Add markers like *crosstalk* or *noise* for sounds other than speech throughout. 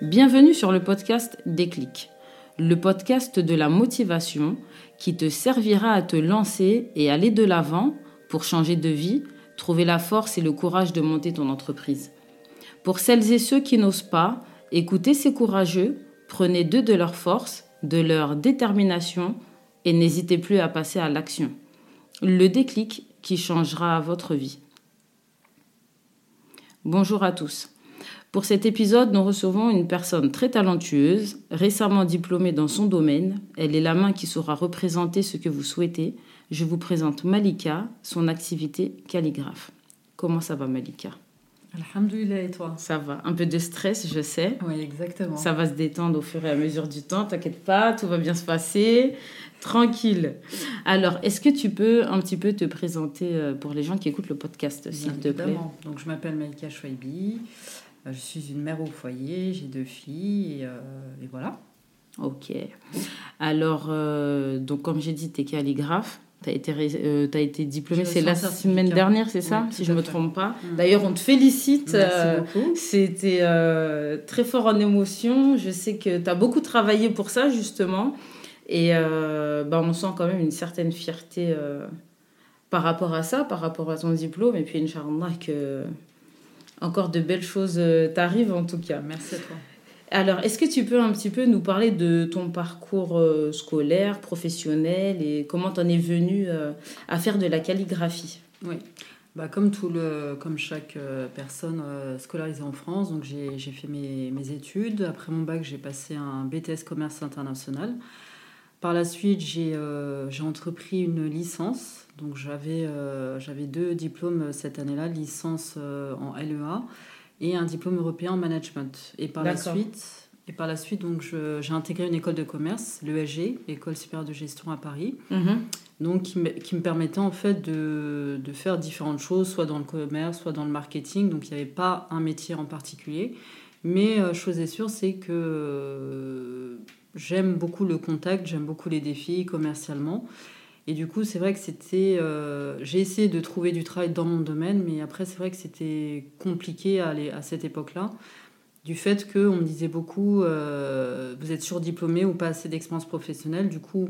Bienvenue sur le podcast Déclic, le podcast de la motivation qui te servira à te lancer et aller de l'avant pour changer de vie, trouver la force et le courage de monter ton entreprise. Pour celles et ceux qui n'osent pas, écoutez ces courageux, prenez d'eux de leur force, de leur détermination et n'hésitez plus à passer à l'action. Le déclic qui changera votre vie. Bonjour à tous. Pour cet épisode, nous recevons une personne très talentueuse, récemment diplômée dans son domaine. Elle est la main qui saura représenter ce que vous souhaitez. Je vous présente Malika, son activité calligraphe. Comment ça va Malika? Alhamdulillah et toi? Ça va. Un peu de stress, je sais. Oui, exactement. Ça va se détendre au fur et à mesure du temps. T'inquiète pas, tout va bien se passer. Tranquille. Alors, est-ce que tu peux un petit peu te présenter euh, pour les gens qui écoutent le podcast, s'il te plaît? Donc, je m'appelle Malika Chouaibi. Euh, je suis une mère au foyer, j'ai deux filles et, euh, voilà. Ok. Alors, euh, donc comme j'ai dit, tu es calligraphe. Tu as, été, as été diplômée, c'est la semaine dernière, c'est ça Si je ne me trompe pas. Mm. D'ailleurs, on te félicite. C'était très fort en émotion. Je sais que tu as beaucoup travaillé pour ça, justement. Et bah, on sent quand même une certaine fierté par rapport à ça, par rapport à ton diplôme. Et puis, Inch'Allah, que encore de belles choses euh, t'arrivent en tout cas. Merci à toi. *laughs* Alors, est-ce que tu peux un petit peu nous parler de ton parcours euh, scolaire, professionnel et comment tu en es venu euh, à faire de la calligraphie? Oui. Bah, comme, tout le, comme chaque personne scolarisée en France, donc j'ai, fait mes, mes, études. Après mon bac, j'ai passé un BTS commerce international. Par la suite, j'ai, j'ai entrepris une licence donc j'avais euh, deux diplômes cette année-là, licence euh, en LEA et un diplôme européen en management. Et par la suite, et par la suite donc j'ai intégré une école de commerce, l'ESG, École supérieure de gestion à Paris. Mhm. Donc qui me, qui me, permettait en fait de, de, faire différentes choses, soit dans le commerce, soit dans le marketing. Donc il n'y avait pas un métier en particulier. Mais euh, chose est sûre, c'est que j'aime beaucoup le contact, j'aime beaucoup les défis commercialement. Et du coup, c'est vrai que c'était. Euh, j'ai essayé de trouver du travail dans mon domaine, mais après, c'est vrai que c'était compliqué à, cette époque-là, du fait qu'on me disait beaucoup euh, vous êtes surdiplômé ou pas assez d'expérience professionnelle. Du coup,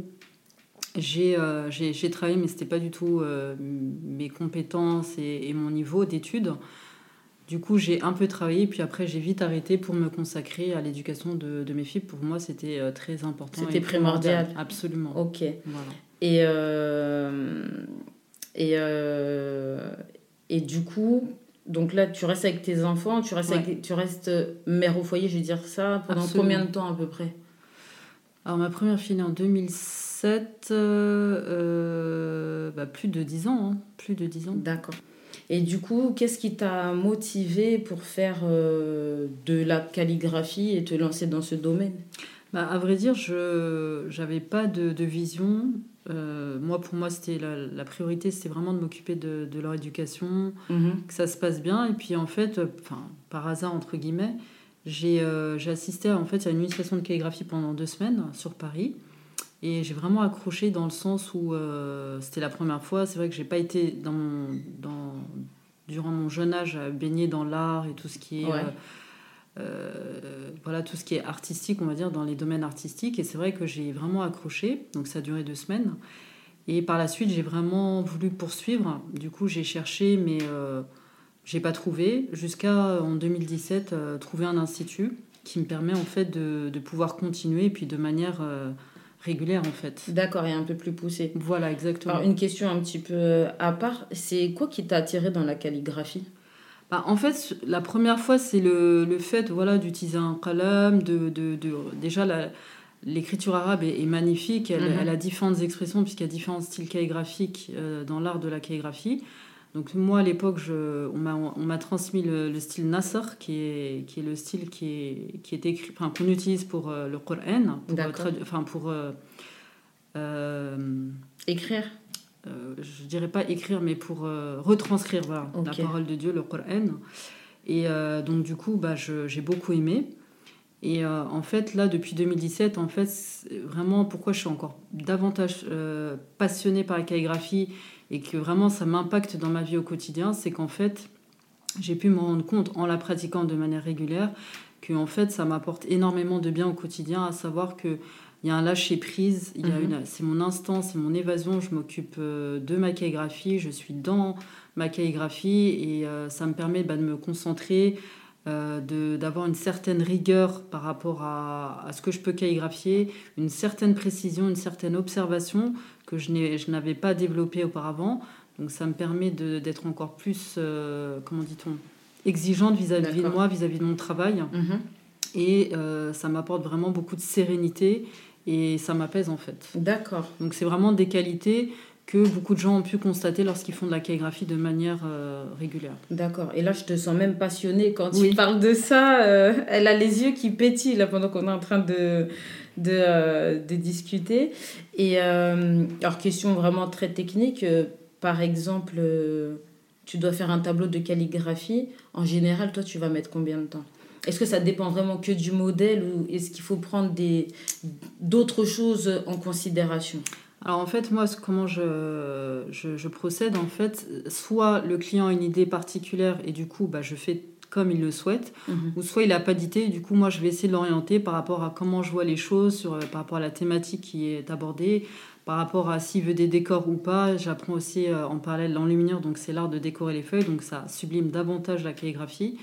j'ai euh, travaillé, mais c'était pas du tout mes compétences et, et mon niveau d'études. Du coup, j'ai un peu travaillé, puis après, j'ai vite arrêté pour me consacrer à l'éducation de, de, mes filles. Pour moi, c'était très important. C'était primordial. Absolument. Ok. Voilà. Et, euh, et, euh, et du coup, donc là, tu restes avec tes enfants, tu restes, tu restes mère au foyer, je vais dire ça, pendant combien de temps à peu près? Alors, ma première fille est en 2007, euh, bah, plus de 10 ans. Hein, plus de 10 ans. D'accord. Et du coup, qu'est-ce qui t'a motivé pour faire de la calligraphie et te lancer dans ce domaine? Bah, À vrai dire, je n'avais pas de, de, vision. Euh, moi, pour moi, c'était la, priorité, c'était vraiment de m'occuper de, leur éducation, mhm. que ça se passe bien. Et puis, en fait, euh, enfin, par hasard, entre guillemets, j'ai euh, assisté en fait, à une initiation de calligraphie pendant deux semaines sur Paris. Et j'ai vraiment accroché dans le sens où c'était la première fois. C'est vrai que j'ai pas été dans, dans, durant mon jeune âge baigné dans l'art et tout ce qui est euh, voilà tout ce qui est artistique, on va dire, dans les domaines artistiques. Et c'est vrai que j'ai vraiment accroché, donc ça a duré deux semaines. Et par la suite, j'ai vraiment voulu poursuivre. Du coup, j'ai cherché, mais euh, j'ai pas trouvé. Jusqu'à en 2017, euh, trouver un institut qui me permet en fait de, de pouvoir continuer, et puis de manière euh, régulière en fait. D'accord, et un peu plus poussée. Voilà, exactement. Alors, une question un petit peu à part, c'est quoi qui t'a attiré dans la calligraphie? Bah, en fait, la première fois, c'est le, le, fait voilà, d'utiliser un qalam, de, de, de déjà l'écriture arabe est, magnifique, elle, mhm. elle, a différentes expressions puisqu'il y a différents styles calligraphiques euh, dans l'art de la calligraphie. Donc moi à l'époque, on m'a transmis le, style Nasr, qui est, qui est le style qui est, qui est écrit, enfin, qu'on utilise pour euh, le Coran, pour, enfin, pour euh, écrire euh, je dirais pas écrire, mais pour euh, retranscrire voilà, la parole de Dieu, le Coran. Et euh, donc, du coup, bah, j'ai beaucoup aimé. Et en fait, là, depuis 2017, en fait, vraiment, pourquoi je suis encore davantage passionnée par la calligraphie et que vraiment ça m'impacte dans ma vie au quotidien, c'est qu'en fait, j'ai pu me rendre compte en la pratiquant de manière régulière que en fait ça m'apporte énormément de bien au quotidien, à savoir que il y a un lâcher prise, il y a mhm. une, c'est mon instant, c'est mon évasion, je m'occupe euh, de ma calligraphie, je suis dans ma calligraphie et euh, ça me permet bah, de me concentrer, euh, d'avoir une certaine rigueur par rapport à, à, ce que je peux calligraphier, une certaine précision, une certaine observation que je, n'avais pas développée auparavant. Donc ça me permet d'être encore plus, comment dit-on, exigeante vis-à-vis de moi, vis-à-vis de mon travail. Mhm. Et ça m'apporte vraiment beaucoup de sérénité et ça m'apaise en fait. D'accord. Donc c'est vraiment des qualités que beaucoup de gens ont pu constater lorsqu'ils font de la calligraphie de manière euh, régulière. D'accord. Et là, je te sens même passionnée quand tu parles de ça. Euh, elle a les yeux qui pétillent là pendant qu'on est en train de, de, euh, de discuter. Et alors, question vraiment très technique. par exemple, tu dois faire un tableau de calligraphie. En général, toi, tu vas mettre combien de temps? Est-ce que ça dépend vraiment que du modèle ou est-ce qu'il faut prendre des, d'autres choses en considération? Alors en fait, moi, comment je, je, procède, en fait, soit le client a une idée particulière et du coup, bah, je fais comme il le souhaite, mhm. ou soit il n'a pas d'idée, et du coup, moi, je vais essayer de l'orienter par rapport à comment je vois les choses, sur, par rapport à la thématique qui est abordée, par rapport à s'il veut des décors ou pas. J'apprends aussi euh, en parallèle l'enluminure, donc c'est l'art de décorer les feuilles, donc ça sublime davantage la calligraphie.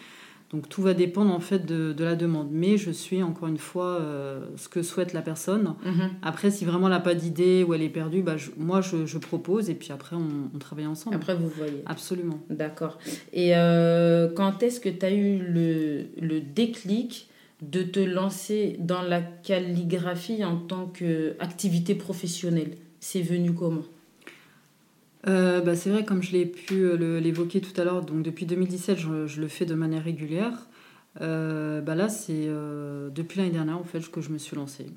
Donc tout va dépendre en fait de, la demande. Mais je suis encore une fois euh, ce que souhaite la personne. Mhm. Après, si vraiment elle n'a pas d'idée ou elle est perdue, bah, moi je, propose et puis après on, travaille ensemble. Après vous voyez. Absolument. D'accord. Et euh, quand est-ce que tu as eu le, le déclic de te lancer dans la calligraphie en tant qu'activité professionnelle? C'est venu comment? Euh, bah, c'est vrai, comme je l'ai pu euh, l'évoquer tout à l'heure, donc depuis 2017, je, le fais de manière régulière. Euh, bah là, c'est depuis l'année dernière en fait que je me suis lancée.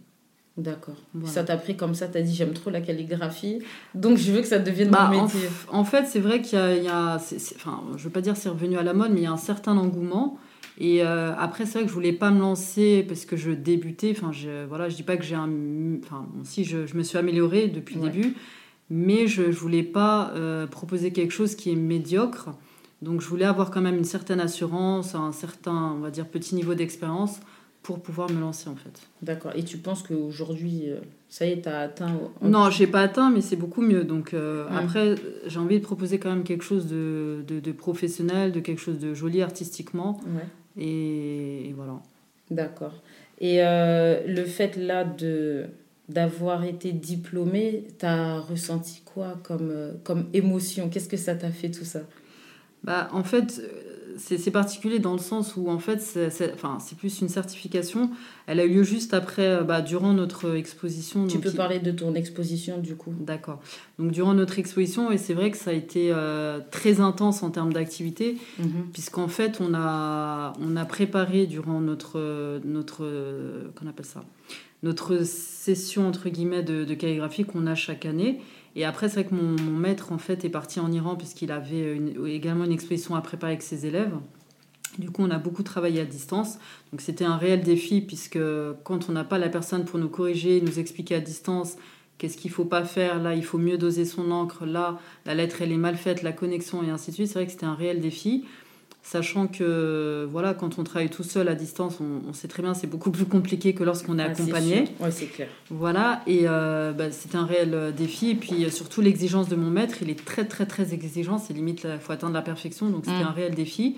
D'accord. Ça t'a pris comme ça, t'as dit j'aime trop la calligraphie, donc je veux que ça devienne bah, mon métier. En, fait, c'est vrai qu'il y a, enfin, je veux pas dire c'est revenu à la mode, mais il y a un certain engouement. Et après, c'est vrai que je voulais pas me lancer parce que je débutais. Enfin, je, voilà, je dis pas que j'ai un, enfin, si je, je, me suis améliorée depuis le début mais je ne voulais pas euh, proposer quelque chose qui est médiocre. Donc je voulais avoir quand même une certaine assurance, un certain, on va dire, petit niveau d'expérience pour pouvoir me lancer en fait. D'accord. Et tu penses qu'aujourd'hui, euh, ça y est, tu as atteint Non, j'ai pas atteint, mais c'est beaucoup mieux. Donc euh, après, j'ai envie de proposer quand même quelque chose de, de, professionnel, de quelque chose de joli artistiquement. Ouais. Et, et, voilà. D'accord. Et le fait là de d'avoir été diplômée, tu as ressenti quoi comme, euh, comme émotion? Qu'est-ce que ça t'a fait tout ça? Bah, En fait, euh, c'est particulier dans le sens où en fait, c'est enfin, plus une certification. Elle a eu lieu juste après, euh, bah, durant notre exposition. Tu peux parler de ton exposition du coup D'accord. Donc durant notre exposition, et c'est vrai que ça a été très intense en termes d'activité, mhm. puisqu'en fait, on a, on a préparé durant notre, notre qu'on appelle ça? Notre session entre guillemets de, calligraphie qu'on a chaque année. Et après, c'est vrai que mon, maître en fait est parti en Iran puisqu'il avait également une exposition à préparer avec ses élèves. Du coup, on a beaucoup travaillé à distance. Donc, c'était un réel défi puisque quand on n'a pas la personne pour nous corriger, nous expliquer à distance qu'est-ce qu'il faut pas faire, là, il faut mieux doser son encre, là, la lettre, elle est mal faite, la connexion et ainsi de suite. C'est vrai que c'était un réel défi sachant que voilà, quand on travaille tout seul à distance, on, sait très bien c'est beaucoup plus compliqué que lorsqu'on est accompagné. Oui, c'est clair. Voilà, et euh, bah, c'est un réel euh, défi. Et puis surtout l'exigence de mon maître, il est très très très exigeant, c'est limite, il faut atteindre la perfection, donc c'était mm. un réel défi.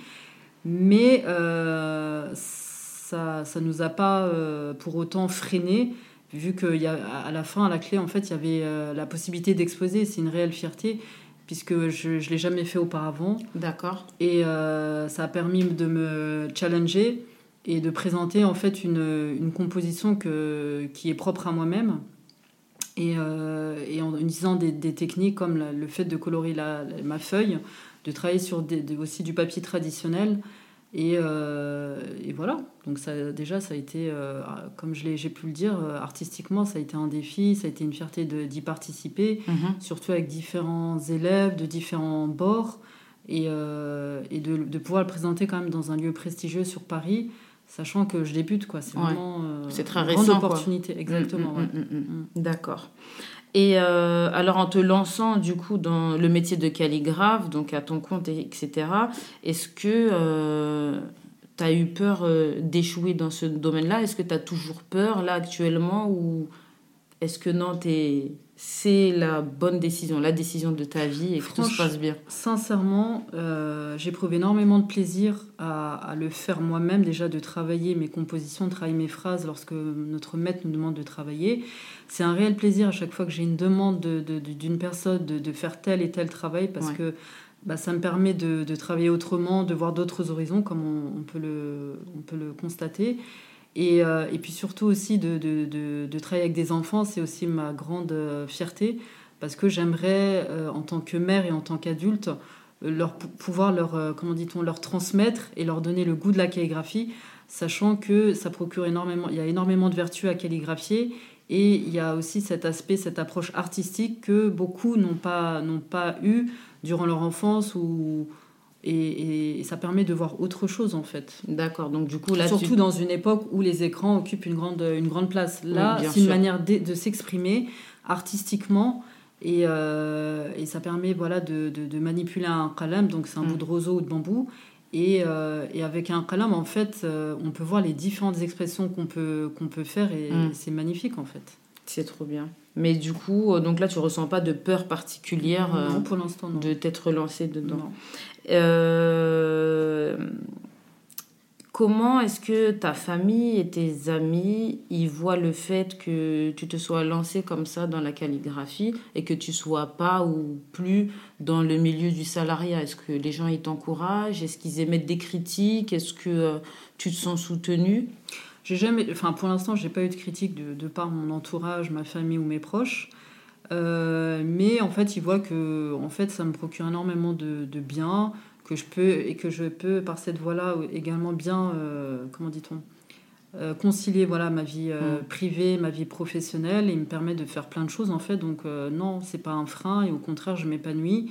Mais euh, ça ne nous a pas pour autant freiné, vu qu'à la fin, à la clé, en fait, il y avait la possibilité d'exposer, c'est une réelle fierté puisque je ne l'ai jamais fait auparavant. D'accord. Et euh, ça a permis de me challenger et de présenter en fait une, une composition que, qui est propre à moi-même. Et, euh, et, en utilisant des, des, techniques comme le fait de colorer la, ma feuille, de travailler sur des, aussi du papier traditionnel et, euh, et, voilà, donc ça, déjà, ça a été, euh, comme j'ai pu le dire, euh, artistiquement, ça a été un défi, ça a été une fierté d'y participer, mhm. surtout avec différents élèves de différents bords, et, et de, de, pouvoir le présenter quand même dans un lieu prestigieux sur Paris, sachant que je débute, quoi. C'est vraiment c'est très une récent, grande opportunité, exactement. Mm, mm, mm, D'accord. Et euh, alors en te lançant du coup dans le métier de calligraphe, donc à ton compte, etc., est-ce que euh, tu as eu peur d'échouer dans ce domaine-là? Est-ce que tu as toujours peur là actuellement ou est-ce que non, es c'est la bonne décision, la décision de ta vie et que tout se passe bien Sincèrement, euh, j'éprouve énormément de plaisir à, le faire moi-même, déjà de travailler mes compositions, de travailler mes phrases lorsque notre maître nous demande de travailler. C'est un réel plaisir à chaque fois que j'ai une demande d'une personne de, faire tel et tel travail parce que bah, ça me permet de, travailler autrement, de voir d'autres horizons comme on, peut le, on peut le constater. Et, euh, et, puis surtout aussi de, de, de, travailler avec des enfants, c'est aussi ma grande euh, fierté, parce que j'aimerais, euh, en tant que mère et en tant qu'adulte, leur pouvoir leur, comment dit-on, leur transmettre et leur donner le goût de la calligraphie, sachant que ça procure énormément, il y a énormément de vertus à calligraphier, et il y a aussi cet aspect, cette approche artistique que beaucoup n'ont pas, n'ont pas eu durant leur enfance ou et, ça permet de voir autre chose en fait. D'accord, donc du coup là. Surtout dans une époque où les écrans occupent une grande, une grande place. Là, c'est une manière de, s'exprimer artistiquement et, euh, et, ça permet voilà, de, de, manipuler un qalam, donc c'est un bout mm. de roseau ou de bambou. Et, euh, et avec un qalam, en fait, euh, on peut voir les différentes expressions qu'on peut, qu'on peut faire et mm. c'est magnifique en fait. C'est trop bien. Mais du coup, donc là, tu ressens pas de peur particulière non, pour l'instant, de t'être lancé dedans. Non. Euh, comment est-ce que ta famille et tes amis y voient le fait que tu te sois lancé comme ça dans la calligraphie et que tu sois pas ou plus dans le milieu du salariat? Est-ce que les gens y t'encouragent? Est-ce qu'ils émettent des critiques? Est-ce que euh, tu te sens soutenu? Jamais, enfin pour l'instant, j'ai pas eu de critiques de, de, par mon entourage, ma famille ou mes proches. Euh, mais en fait, il voit que en fait, ça me procure énormément de, de, bien, que je peux et que je peux par cette voie-là également bien, euh, comment dit-on, euh, concilier voilà ma vie mm. privée, ma vie professionnelle, et il me permet de faire plein de choses en fait. Donc non, c'est pas un frein et au contraire, je m'épanouis.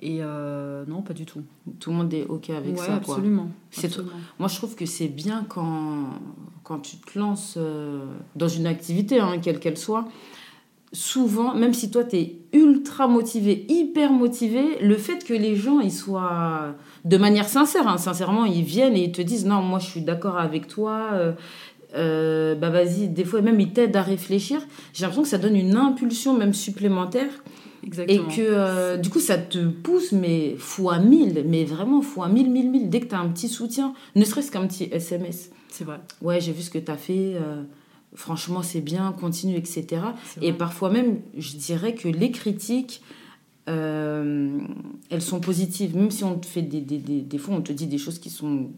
Et non, pas du tout. Tout le monde est OK avec ça. Absolument. absolument. Moi, je trouve que c'est bien quand, quand tu te lances dans une activité, hein, quelle qu'elle soit, souvent, même si toi, tu es ultra motivé, hyper motivé, le fait que les gens, ils soient de manière sincère, hein, sincèrement, ils viennent et ils te disent, non, moi, je suis d'accord avec toi. Euh, euh, bah vas-y, des fois même ils t'aident à réfléchir. J'ai l'impression que ça donne une impulsion même supplémentaire. Exactement. Et que euh, du coup ça te pousse, mais fois mille, mais vraiment fois mille, mille, mille. Dès que tu as un petit soutien, ne serait-ce qu'un petit SMS. C'est vrai. Ouais, j'ai vu ce que tu as fait franchement c'est bien, continue, etc. Et parfois même, je dirais que les critiques, euh, elles sont positives, même si on te fait des, des, des, des, fois on te dit des choses qui sont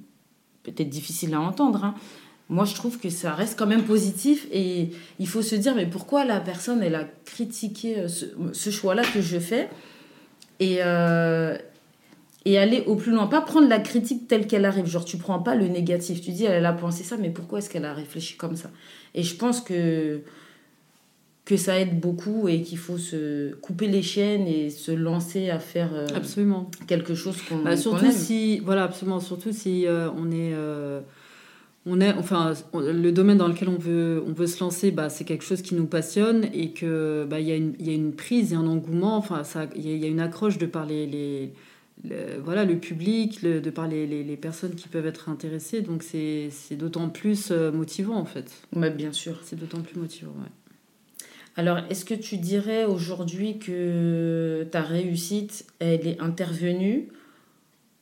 peut-être difficiles à entendre. Hein. Moi, je trouve que ça reste quand même positif et il faut se dire, mais pourquoi la personne, elle a critiqué euh, ce, choix-là que je fais? Et, euh, et aller au plus loin. Pas prendre la critique telle qu'elle arrive. Genre, tu prends pas le négatif. Tu dis, elle a pensé ça, mais pourquoi est-ce qu'elle a réfléchi comme ça? Et je pense que, que ça aide beaucoup et qu'il faut se couper les chaînes et se lancer à faire euh, absolument. quelque chose qu'on bah, surtout si Voilà, absolument. Surtout si euh, on est... Euh, on est, enfin, le domaine dans lequel on veut, on veut se lancer, bah, c'est quelque chose qui nous passionne et que bah, il y, a une, y a une prise et un engouement. Enfin, il y, y, a une accroche de par les, les le, voilà, le public, de par les, les, personnes qui peuvent être intéressées. Donc c'est d'autant plus euh, motivant en fait. Ouais, bien sûr. C'est d'autant plus motivant, ouais. Alors, est-ce que tu dirais aujourd'hui que ta réussite, elle est intervenue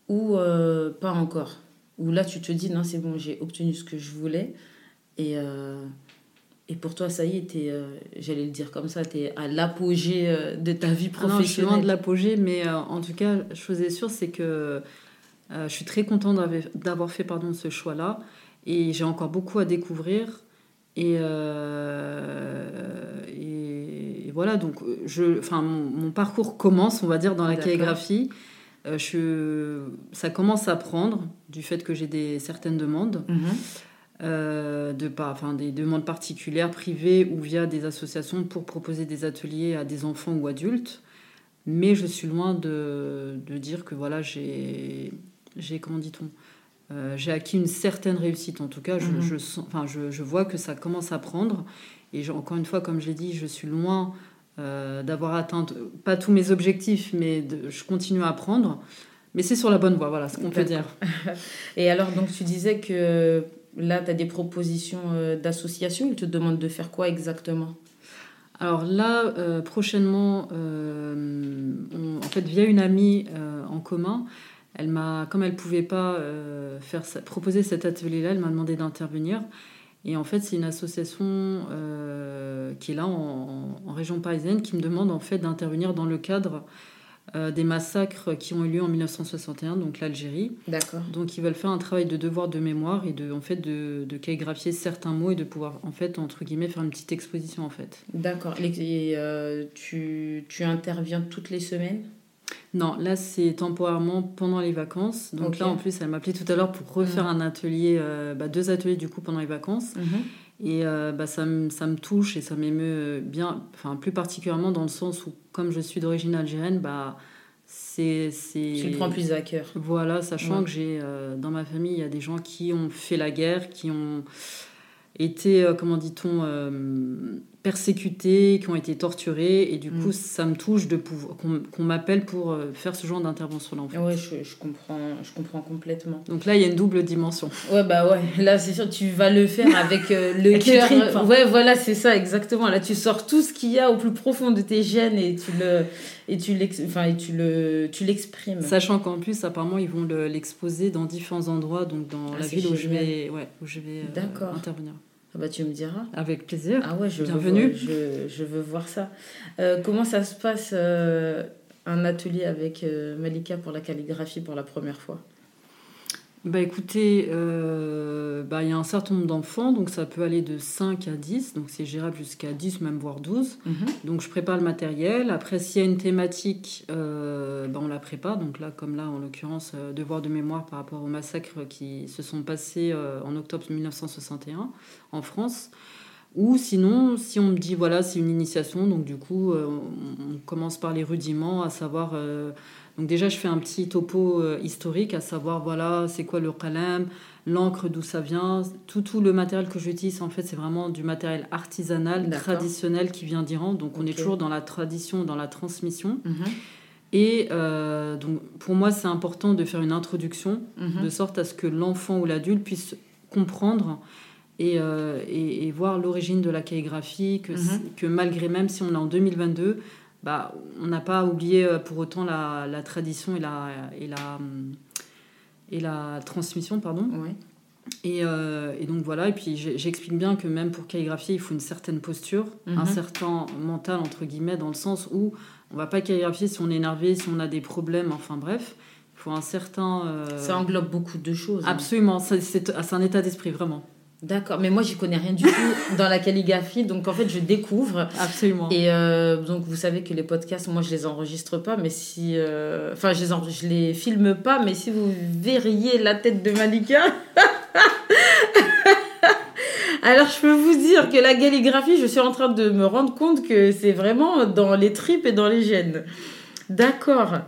ou euh, pas encore? Ou là, tu te dis, non, c'est bon, j'ai obtenu ce que je voulais et, euh, et pour toi, ça y est, euh, j'allais le dire comme ça, tu es à l'apogée euh, de ta vie professionnelle. Ah non, je suis loin de l'apogée, mais euh, en tout cas, chose est sûre, c'est que je suis très contente d'avoir fait pardon, ce choix-là. Et j'ai encore beaucoup à découvrir. Et, et, voilà, donc je, enfin, mon, parcours commence, on va dire, dans la calligraphie. je, ça commence à prendre du fait que j'ai des certaines demandes. Mhm. Euh, de pas, enfin, des demandes particulières, privées ou via des associations pour proposer des ateliers à des enfants ou adultes. Mais je suis loin de, de dire que voilà, j'ai, j'ai comment dit-on, euh, j'ai acquis une certaine réussite. En tout cas, je, mhm. je, enfin, je, je, vois que ça commence à prendre. Et encore une fois, comme je l'ai dit, je suis loin euh, d'avoir atteint pas tous mes objectifs, mais je continue à apprendre. Mais c'est sur la bonne voie, voilà ce qu'on peut dire. *laughs* Et alors, donc, tu disais que là, tu as des propositions euh, d'association. Ils te demandent de faire quoi exactement? Alors là, euh, prochainement, en fait, via une amie en commun, elle m'a, comme elle pouvait pas faire proposer cet atelier-là, elle m'a demandé d'intervenir. Et en fait, c'est une association qui est là en, en, région parisienne qui me demande en fait d'intervenir dans le cadre euh, des massacres qui ont eu lieu en 1961, donc l'Algérie. D'accord. Donc ils veulent faire un travail de devoir de mémoire et de, en fait, de, de calligraphier certains mots et de pouvoir, en fait, entre guillemets, faire une petite exposition, en fait. D'accord. Et euh, tu, tu interviens toutes les semaines? Non, là c'est temporairement pendant les vacances. Donc là en plus elle m'a appelé tout à l'heure pour refaire mm. un atelier, euh, bah, deux ateliers du coup pendant les vacances. Mm-hmm. Et bah, ça, me, ça me touche et ça m'émeut bien, enfin plus particulièrement dans le sens où comme je suis d'origine algérienne, bah, c'est. Tu le prends plus à cœur. Voilà, sachant que j'ai euh, dans ma famille, il y a des gens qui ont fait la guerre, qui ont été, euh, comment dit-on, euh, persécutés, qui ont été torturés. Et du coup, mm. ça me touche de pouvoir, qu'on, m'appelle pour euh, faire ce genre d'intervention-là. En fait. Oui, je, je, comprends, je comprends complètement. Donc là, il y a une double dimension. Ouais, bah ouais. Là, c'est sûr, tu vas le faire avec *laughs* le cœur. Hein. Ouais, voilà, c'est ça, exactement. Là, tu sors tout ce qu'il y a au plus profond de tes gènes et tu le et tu enfin et tu le tu l'exprimes sachant qu'en plus apparemment ils vont l'exposer dans différents endroits donc dans ah, la ville où je vais ouais où je vais intervenir ah bah, tu me diras. Avec plaisir. Ah ouais, je Bienvenue. Veux, je, je, veux voir ça. Euh, comment ça se passe euh, un atelier avec euh, Malika pour la calligraphie pour la première fois? Bah écoutez, euh, bah, il y a un certain nombre d'enfants, donc ça peut aller de 5 à 10, donc c'est gérable jusqu'à 10, même voire 12. Mhm. Donc je prépare le matériel. Après, s'il y a une thématique, euh, bah, on la prépare. Donc là, comme là, en l'occurrence, euh, devoir de mémoire par rapport aux massacres qui se sont passés en octobre 1961 en France. Ou sinon, si on me dit, voilà, c'est une initiation, donc du coup, on, commence par les rudiments, à savoir donc déjà, je fais un petit topo euh, historique, à savoir, voilà, c'est quoi le qalam, l'encre, d'où ça vient. Tout, tout le matériel que j'utilise, en fait, c'est vraiment du matériel artisanal, traditionnel qui vient d'Iran. Donc on est toujours dans la tradition, dans la transmission. Mhm. Et euh, donc pour moi, c'est important de faire une introduction, mhm. de sorte à ce que l'enfant ou l'adulte puisse comprendre et, euh, et, voir l'origine de la calligraphie, que, mhm. que malgré même si on est en 2022, bah, on n'a pas oublié euh, pour autant la, la, tradition et la, et la, et la transmission. Pardon. Et, euh, et, donc voilà, et puis j'explique bien que même pour calligraphier, il faut une certaine posture, un mhm. certain mental, entre guillemets, dans le sens où on va pas calligraphier si on est énervé, si on a des problèmes, enfin bref. Il faut un certain... Euh, Ça englobe beaucoup de choses. Hein. Absolument, c'est un état d'esprit, vraiment. D'accord, mais moi j'y connais rien du tout *laughs* dans la calligraphie, donc en fait je découvre. Absolument. Et euh, donc vous savez que les podcasts, moi je les enregistre pas, mais si. Euh, enfin, je, les je les filme pas, mais si vous verriez la tête de Malika. *laughs* Alors je peux vous dire que la calligraphie, je suis en train de me rendre compte que c'est vraiment dans les tripes et dans les gènes. D'accord.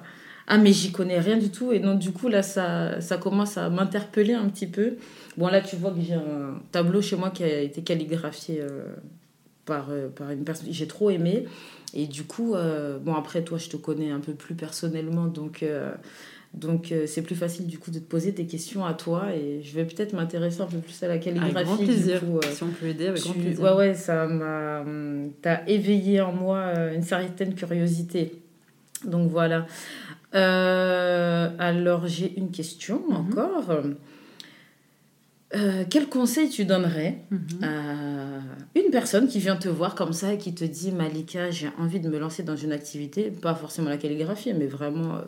Ah mais j'y connais rien du tout et donc du coup là ça, ça commence à m'interpeller un petit peu. Bon, là, tu vois que j'ai un tableau chez moi qui a été calligraphié euh, par, euh, par une personne que j'ai trop aimé. Et du coup, euh, bon, après, toi, je te connais un peu plus personnellement, donc. Donc c'est plus facile du coup de te poser des questions à toi et je vais peut-être m'intéresser un peu plus à la calligraphie. Avec grand plaisir. si on peut aider, avec grand plaisir. Ouais, ouais, ça m'a... T'as éveillé en moi une certaine curiosité. Donc voilà. Alors j'ai une question mhm. encore. Euh, quel conseil tu donnerais mhm. à une personne qui vient te voir comme ça et qui te dit Malika, j'ai envie de me lancer dans une activité, pas forcément la calligraphie, mais vraiment euh,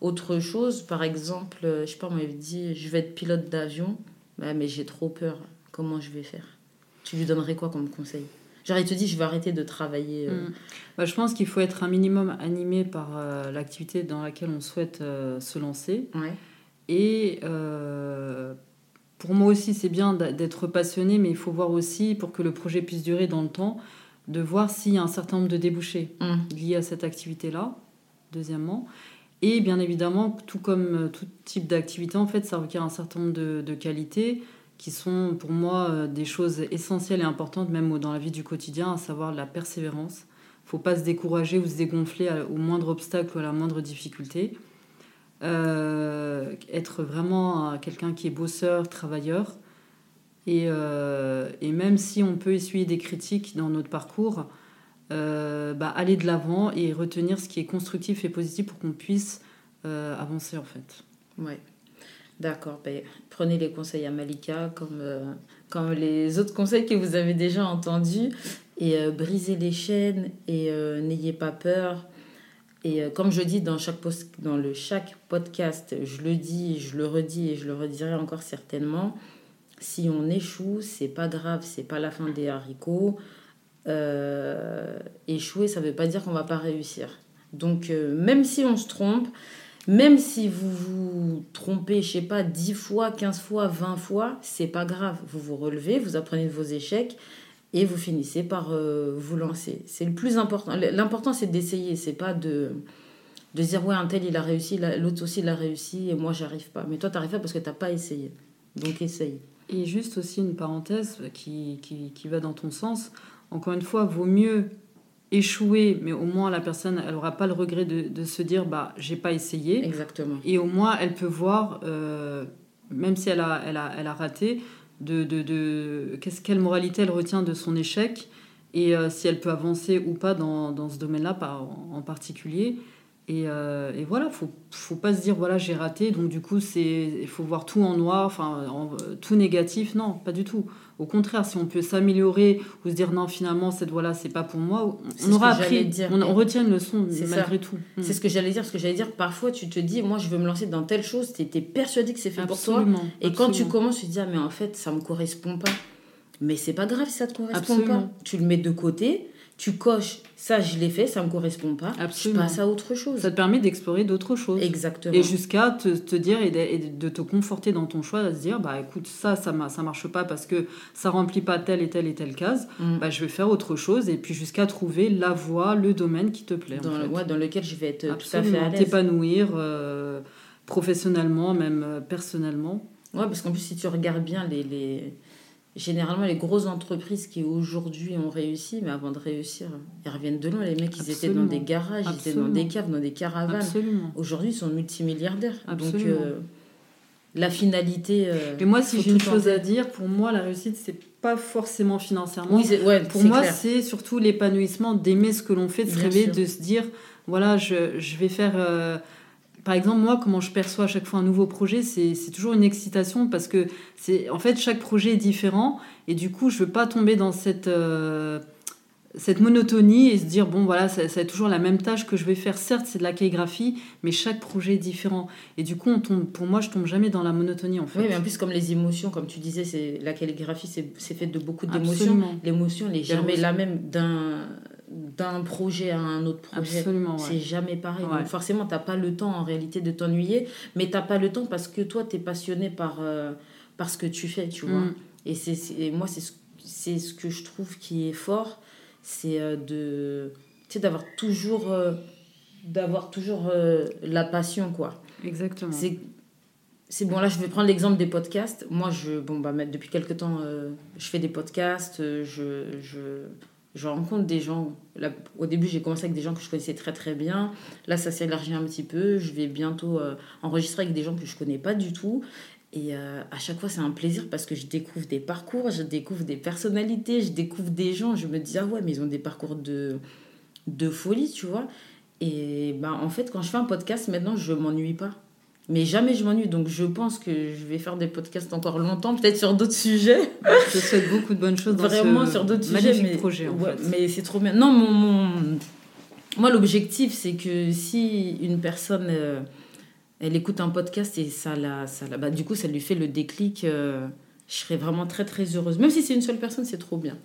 autre chose. Par exemple, euh, je sais pas, on m'avait dit je vais être pilote d'avion, bah, mais j'ai trop peur. Comment je vais faire? Tu lui donnerais quoi comme conseil? Genre, il te dit je vais arrêter de travailler. Mhm. Bah, je pense qu'il faut être un minimum animé par l'activité dans laquelle on souhaite se lancer. Ouais. Et pour moi aussi, c'est bien d'être passionné, mais il faut voir aussi, pour que le projet puisse durer dans le temps, de voir s'il y a un certain nombre de débouchés mmh. liés à cette activité-là, deuxièmement. Et bien évidemment, tout comme euh, tout type d'activité, en fait, ça requiert un certain nombre de, qualités qui sont pour moi euh, des choses essentielles et importantes, même dans la vie du quotidien, à savoir la persévérance. Il ne faut pas se décourager ou se dégonfler au moindre obstacle ou à la moindre difficulté. Euh, être vraiment quelqu'un qui est bosseur, travailleur. Et, et, même si on peut essuyer des critiques dans notre parcours, bah, aller de l'avant et retenir ce qui est constructif et positif pour qu'on puisse avancer en fait. Ouais. D'accord. Ben, prenez les conseils à Malika comme, euh, comme les autres conseils que vous avez déjà entendus. Et euh, brisez les chaînes et euh, n'ayez pas peur. Et comme je dis dans, chaque dans le chaque podcast, je le dis, je le redis et je le redirai encore certainement. Si on échoue, c'est pas grave, c'est pas la fin des haricots. échouer, ça veut pas dire qu'on va pas réussir. Donc même si on se trompe, même si vous vous trompez, je sais pas, 10 fois, 15 fois, 20 fois, c'est pas grave. Vous vous relevez, vous apprenez de vos échecs et vous finissez par euh, vous lancer. C'est le plus important. L'important, c'est d'essayer. C'est pas de, de dire, ouais, un tel, il a réussi, l'autre aussi, il a réussi et moi, j'arrive pas. Mais toi, t'arrives pas parce que t'as pas essayé. Donc, essaye. Et juste aussi une parenthèse qui, qui, qui va dans ton sens. Encore une fois, vaut mieux échouer, mais au moins la personne, elle n'aura pas le regret de, de, se dire, bah, j'ai pas essayé. Exactement. Et au moins, elle peut voir, euh, même si elle a, elle a, elle a raté, de, de, de qu'est-ce, quelle moralité elle retient de son échec et euh, si elle peut avancer ou pas dans, dans ce domaine-là en particulier. Et, euh, et, voilà, faut, faut pas se dire voilà j'ai raté, donc du coup c'est il faut voir tout en noir, enfin tout négatif. Non, pas du tout. Au contraire, si on peut s'améliorer ou se dire non finalement cette voie-là c'est pas pour moi, on aura appris, dire. On, retient une leçon malgré tout. C'est ce que j'allais dire, ce que j'allais dire. Parfois tu te dis moi je veux me lancer dans telle chose, tu étais persuadé que c'est fait pour toi, et quand tu commences tu te dis ah mais en fait ça me correspond pas. Mais c'est pas grave si ça te correspond pas. Tu le mets de côté tu coches, ça je l'ai fait, ça me correspond pas, Absolument. je passe à autre chose. Ça te permet d'explorer d'autres choses. Exactement. Et jusqu'à te, te, dire et de, te conforter dans ton choix, à se dire, bah écoute, ça, ça, ça marche pas parce que ça remplit pas telle et telle et telle case, mm. bah je vais faire autre chose, et puis jusqu'à trouver la voie, le domaine qui te plaît. Dans, le, dans lequel je vais être tout à fait à l'aise. T'épanouir euh, professionnellement, même euh, personnellement. Ouais, parce qu'en plus, si tu regardes bien les... les généralement les grosses entreprises qui aujourd'hui ont réussi, mais avant de réussir, ils reviennent de loin. Les mecs, ils étaient dans des garages, ils étaient dans des caves, dans des caravanes. Aujourd'hui, ils sont multimilliardaires. Donc, euh, la finalité. Euh, mais moi, si j'ai une chose à dire, pour moi, la réussite, c'est pas forcément financièrement. Oui, ouais, pour moi, c'est surtout l'épanouissement d'aimer ce que l'on fait, de se rêver, de se dire voilà, je, je vais faire. Euh, par exemple, moi, comment je perçois à chaque fois un nouveau projet, c'est toujours une excitation parce que c'est en fait chaque projet est différent et du coup, je veux pas tomber dans cette euh, cette monotonie et se dire bon voilà, c'est toujours la même tâche que je vais faire. Certes, c'est de la calligraphie, mais chaque projet est différent et du coup, on tombe, pour moi, je tombe jamais dans la monotonie en fait. Oui, mais en plus comme les émotions, comme tu disais, c'est la calligraphie, c'est fait de beaucoup d'émotions. L'émotion n'est jamais la même d'un d'un projet à un autre projet. Absolument. C'est jamais pareil. Donc forcément, tu n'as pas le temps en réalité de t'ennuyer, mais tu n'as pas le temps parce que toi, tu es passionné par, euh, par ce que tu fais, tu vois. Mm. Et, c'est, moi, c'est ce, c'est ce que je trouve qui est fort, c'est euh, de d'avoir toujours, euh, d'avoir toujours la passion, quoi. Exactement. C'est, c'est bon, là, je vais prendre l'exemple des podcasts. Moi, je, bon, bah, depuis quelques temps, je fais des podcasts, je, je je rencontre des gens. Au début, j'ai commencé avec des gens que je connaissais très très bien. Là, ça s'est élargi un petit peu. Je vais bientôt euh, enregistrer avec des gens que je connais pas du tout. Et euh, à chaque fois, c'est un plaisir parce que je découvre des parcours, je découvre des personnalités, je découvre des gens. Je me dis, ah ouais, mais ils ont des parcours de, de folie, tu vois. Et ben, en fait, quand je fais un podcast, maintenant, je m'ennuie pas. Mais jamais je m'ennuie, donc je pense que je vais faire des podcasts encore longtemps, peut-être sur d'autres sujets. Je te souhaite beaucoup de bonnes choses dans Vraiment sur d'autres sujets. Mais, projet, en fait. mais c'est trop bien. Non, mon, mon... moi, l'objectif, c'est que si une personne, euh, elle écoute un podcast et ça la, ça la, bah, du coup, ça lui fait le déclic, euh, je serais vraiment très, très heureuse. Même si c'est une seule personne, c'est trop bien.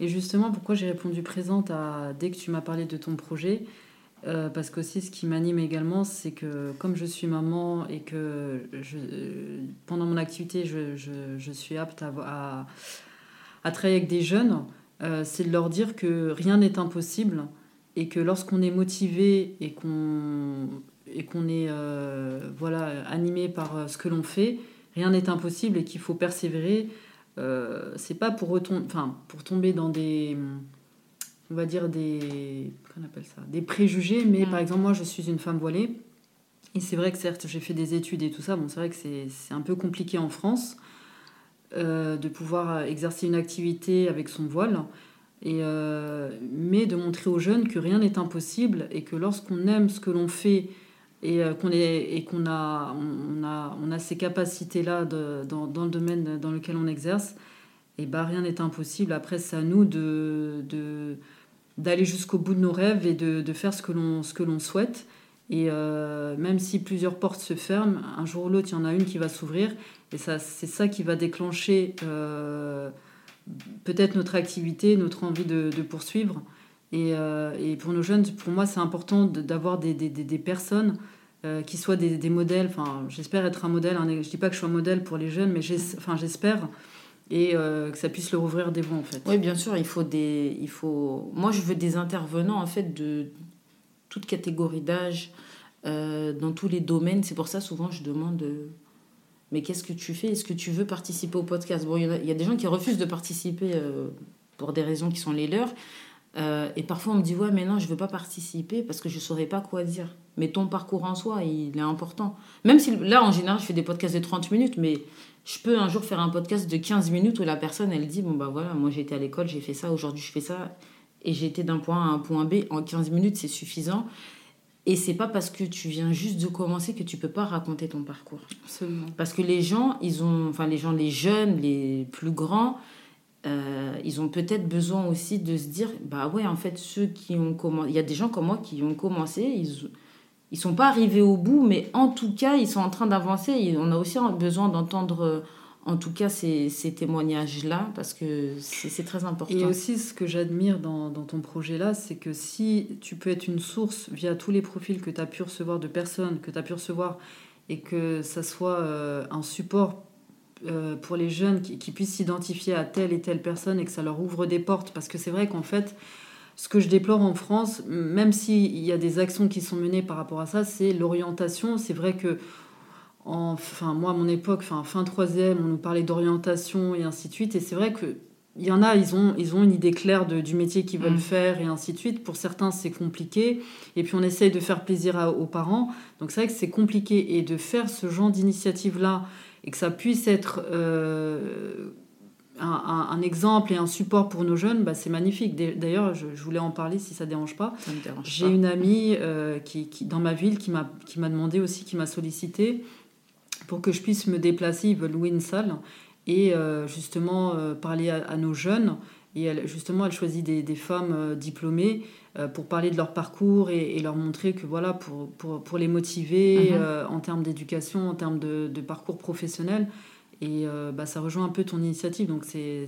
Et justement, pourquoi j'ai répondu présente à, dès que tu m'as parlé de ton projet euh, parce qu'aussi, ce qui m'anime également, c'est que comme je suis maman et que pendant mon activité, je, suis apte à, travailler avec des jeunes, euh, c'est de leur dire que rien n'est impossible et que lorsqu'on est motivé et qu'on est euh, voilà animé par ce que l'on fait, rien n'est impossible et qu'il faut persévérer. c'est pas pour, enfin, pour tomber dans des on va dire des, appelle ça, des préjugés, mais mm. par exemple, moi, je suis une femme voilée. Et c'est vrai que certes, j'ai fait des études et tout ça. Bon, c'est vrai que c'est un peu compliqué en France euh, de pouvoir exercer une activité avec son voile. Et, euh, mais de montrer aux jeunes que rien n'est impossible et que lorsqu'on aime ce que l'on fait et euh, qu'on et qu'on a, on a, on a ces capacités-là dans, dans, le domaine dans lequel on exerce, et bah, rien n'est impossible. Après, c'est à nous de, de d'aller jusqu'au bout de nos rêves et de, de faire ce que l'on, ce que l'on souhaite. Et euh, même si plusieurs portes se ferment, un jour ou l'autre, il y en a une qui va s'ouvrir. Et ça, c'est ça qui va déclencher euh, peut-être notre activité, notre envie de, poursuivre. Et, euh, et, pour nos jeunes, pour moi, c'est important d'avoir des, des, des, personnes qui soient des, modèles. Enfin, j'espère être un modèle. Hein, je ne dis pas que je suis un modèle pour les jeunes, mais enfin, Et que ça puisse leur ouvrir des voies, en fait. Oui, bien sûr, il faut des... Il faut... Moi, je veux des intervenants, en fait, de toute catégorie d'âge, euh, dans tous les domaines. C'est pour ça, souvent, je demande euh, Mais qu'est-ce que tu fais? Est-ce que tu veux participer au podcast? Bon, il y, a des gens qui refusent de participer euh, pour des raisons qui sont les leurs. Et parfois, on me dit Ouais, mais non, je veux pas participer parce que je saurais pas quoi dire. Mais ton parcours en soi, il est important. Même si là, en général, je fais des podcasts de 30 minutes, mais je peux un jour faire un podcast de 15 minutes où la personne, elle dit Bon, bah voilà, moi été à l'école, j'ai fait ça, aujourd'hui je fais ça et été d'un point A à un point B en 15 minutes, c'est suffisant. Et c'est pas parce que tu viens juste de commencer que tu peux pas raconter ton parcours. Absolument. Parce que les gens, ils ont, enfin les gens, les jeunes, les plus grands, euh, ils ont peut-être besoin aussi de se dire, bah ouais, en fait, ceux qui ont commencé, il y a des gens comme moi qui ont commencé, ils, ils sont pas arrivés au bout, mais en tout cas, ils sont en train d'avancer. On a aussi besoin d'entendre en tout cas ces, témoignages-là, parce que c'est très important. Et aussi, ce que j'admire dans, dans, ton projet-là, c'est que si tu peux être une source via tous les profils que tu as pu recevoir de personnes, que tu as pu recevoir, et que ça soit euh, un support euh, pour les jeunes qui, qui puissent s'identifier à telle et telle personne et que ça leur ouvre des portes, parce que c'est vrai qu'en fait, ce que je déplore en France, même s'il y a des actions qui sont menées par rapport à ça, c'est l'orientation. C'est vrai que enfin, moi, à mon époque, enfin, fin troisième, on nous parlait d'orientation et ainsi de suite. Et c'est vrai que il y en a, ils ont, ils ont une idée claire de, du métier qu'ils veulent mm. faire et ainsi de suite. Pour certains, c'est compliqué. Et puis, on essaye de faire plaisir aux parents. Donc, c'est vrai que c'est compliqué. Et de faire ce genre d'initiative-là et que ça puisse être euh, un, un, exemple et un support pour nos jeunes, bah, c'est magnifique. D'ailleurs, je, voulais en parler si ça ne dérange pas. J'ai une amie euh, qui, qui, dans ma ville qui m'a demandé aussi, qui m'a sollicité pour que je puisse me déplacer. Ils veulent louer une salle et euh, justement parler à, nos jeunes. Et elle, justement, elle choisit des, des femmes diplômées pour parler de leur parcours et, leur montrer que voilà, pour, pour, pour les motiver mhm. en termes d'éducation, en termes de, de, parcours professionnel. Et bah, ça rejoint un peu ton initiative, donc c'est,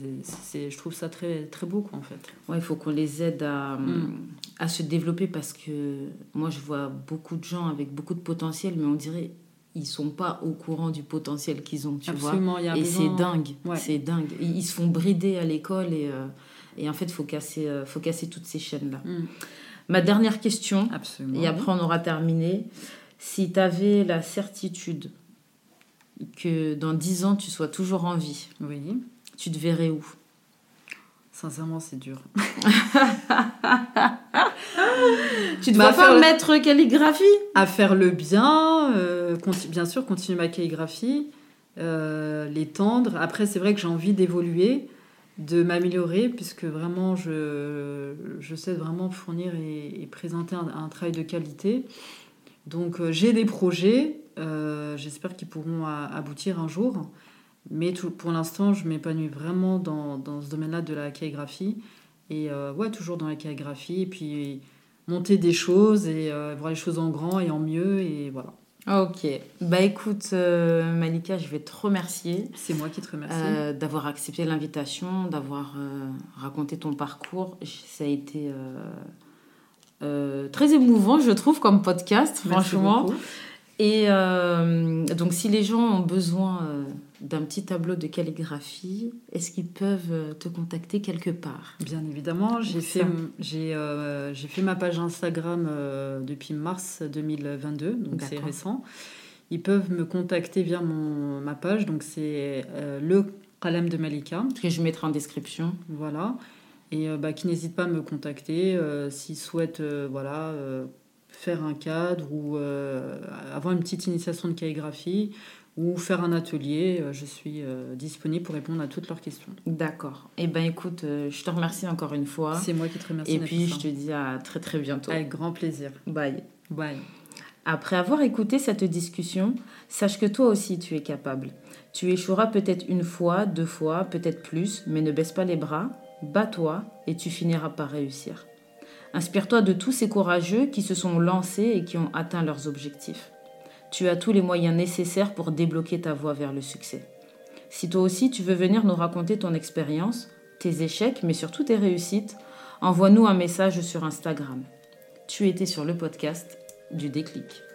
je trouve ça très, très beau, quoi, en fait. Ouais, il faut qu'on les aide à, mm. à se développer parce que moi, je vois beaucoup de gens avec beaucoup de potentiel, mais on dirait ils sont pas au courant du potentiel qu'ils ont, tu Absolument, vois. et c'est dingue, c'est dingue. Ils, se font brider à l'école et, euh, et en fait, faut casser, euh, faut casser toutes ces chaînes-là. Mm. Ma dernière question, Absolument. et après on aura terminé. Si tu avais la certitude que dans 10 ans, tu sois toujours en vie, oui. tu te verrais où? Sincèrement, c'est dur. *laughs* tu dois faire le... mettre calligraphie? À faire le bien, euh, bien sûr, continuer ma calligraphie, euh, l'étendre. Après, c'est vrai que j'ai envie d'évoluer, de m'améliorer, puisque vraiment, je, je sais vraiment fournir et, présenter un, travail de qualité. Donc, euh, j'ai des projets, j'espère qu'ils pourront aboutir un jour. Mais pour l'instant, je m'épanouis vraiment dans, ce domaine-là de la calligraphie. Et euh, toujours dans la calligraphie. Et puis monter des choses et euh, voir les choses en grand et en mieux. Et voilà. Ok. Bah écoute, euh, Malika, je vais te remercier. C'est moi qui te remercie. d'avoir accepté l'invitation, d'avoir raconté ton parcours. Ça a été très émouvant, je trouve, comme podcast, franchement. Et donc, si les gens ont besoin d'un petit tableau de calligraphie, est-ce qu'ils peuvent euh, te contacter quelque part? Bien évidemment, j'ai fait, j'ai, euh, fait ma page Instagram euh, depuis mars 2022, donc c'est récent. Ils peuvent me contacter via mon, ma page, donc c'est le Kalem de Malika. Que je mettrai en description. Voilà. Et bah, qui n'hésitent pas à me contacter s'ils souhaitent voilà, faire un cadre ou avoir une petite initiation de calligraphie ou faire un atelier. Je suis disponible pour répondre à toutes leurs questions. D'accord. Eh bien, écoute, je te remercie encore une fois. C'est moi qui te remercie. Et puis, je te dis à très très bientôt. Avec grand plaisir. Bye. Bye. Après avoir écouté cette discussion, sache que toi aussi tu es capable. Tu échoueras peut-être une fois, deux fois, peut-être plus, mais ne baisse pas les bras, bats-toi et tu finiras par réussir. Inspire-toi de tous ces courageux qui se sont lancés et qui ont atteint leurs objectifs. Tu as tous les moyens nécessaires pour débloquer ta voie vers le succès. Si toi aussi tu veux venir nous raconter ton expérience, tes échecs, mais surtout tes réussites, envoie-nous un message sur Instagram. Tu étais sur le podcast du déclic.